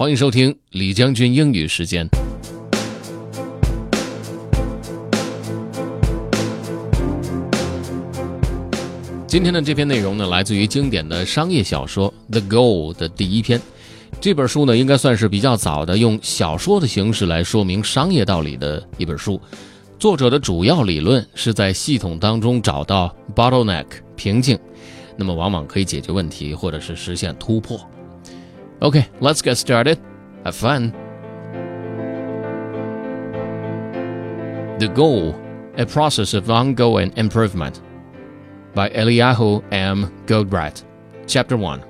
欢迎收听李将军英语时间。今天的这篇内容呢，来自于经典的商业小说《The Goal》的第一篇。这本书呢，应该算是比较早的用小说的形式来说明商业道理的一本书。作者的主要理论是在系统当中找到 bottleneck 瓶颈，那么往往可以解决问题，或者是实现突破。Okay, let's get started. Have fun. The Goal A Process of Ongoing Improvement by Eliyahu M. Goldratt. Chapter 1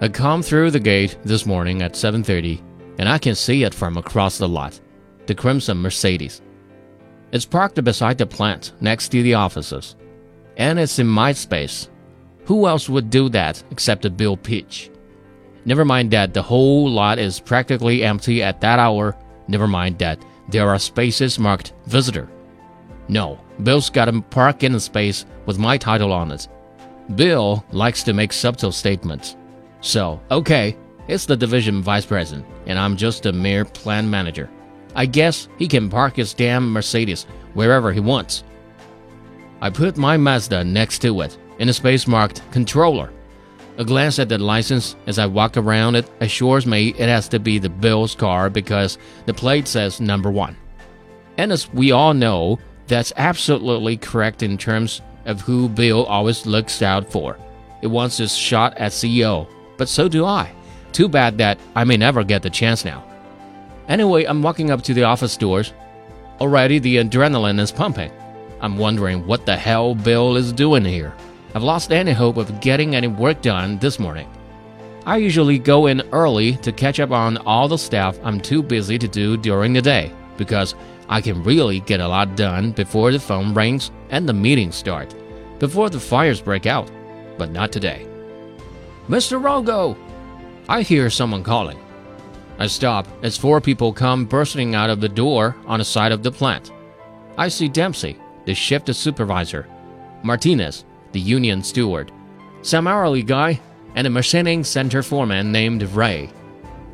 I come through the gate this morning at 7.30 and I can see it from across the lot. The crimson Mercedes. It's parked beside the plant next to the offices. And it's in my space. Who else would do that except Bill Peach? Never mind that the whole lot is practically empty at that hour. Never mind that there are spaces marked visitor. No, Bill's got a parking space with my title on it. Bill likes to make subtle statements. So, okay, it's the division vice president, and I'm just a mere plan manager. I guess he can park his damn Mercedes wherever he wants. I put my Mazda next to it in a space marked controller. A glance at the license as I walk around it assures me it has to be the Bill's car because the plate says number one. And as we all know, that's absolutely correct in terms of who Bill always looks out for. He wants his shot at CEO, but so do I. Too bad that I may never get the chance now. Anyway, I'm walking up to the office doors. Already the adrenaline is pumping. I'm wondering what the hell Bill is doing here. I've lost any hope of getting any work done this morning. I usually go in early to catch up on all the stuff I'm too busy to do during the day because I can really get a lot done before the phone rings and the meetings start, before the fires break out. But not today. Mr. Rogo! I hear someone calling. I stop as four people come bursting out of the door on the side of the plant. I see Dempsey, the shift supervisor, Martinez, the union steward, some hourly guy, and a machining center foreman named Ray.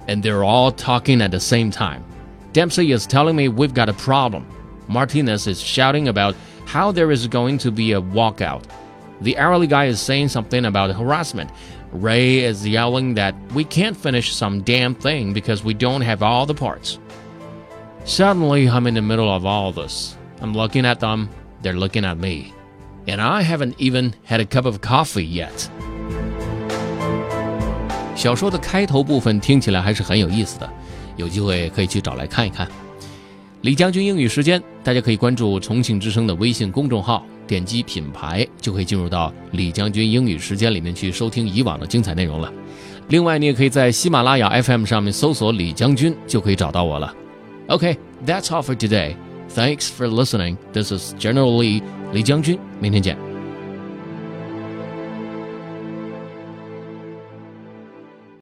And they're all talking at the same time. Dempsey is telling me we've got a problem. Martinez is shouting about how there is going to be a walkout. The hourly guy is saying something about harassment. Ray is yelling that we can't finish some damn thing because we don't have all the parts. Suddenly, I'm in the middle of all this. I'm looking at them, they're looking at me and I haven't even had a cup of coffee yet. 小说的开头部分听起来还是很有意思的，有机会可以去找来看一看。李将军英语时间，大家可以关注重庆之声的微信公众号，点击品牌就可以进入到李将军英语时间里面去收听以往的精彩内容了。另外，你也可以在喜马拉雅 FM 上面搜索李将军，就可以找到我了。OK，that's all for today. Thanks for listening. This is General Lee 李将军，明天见。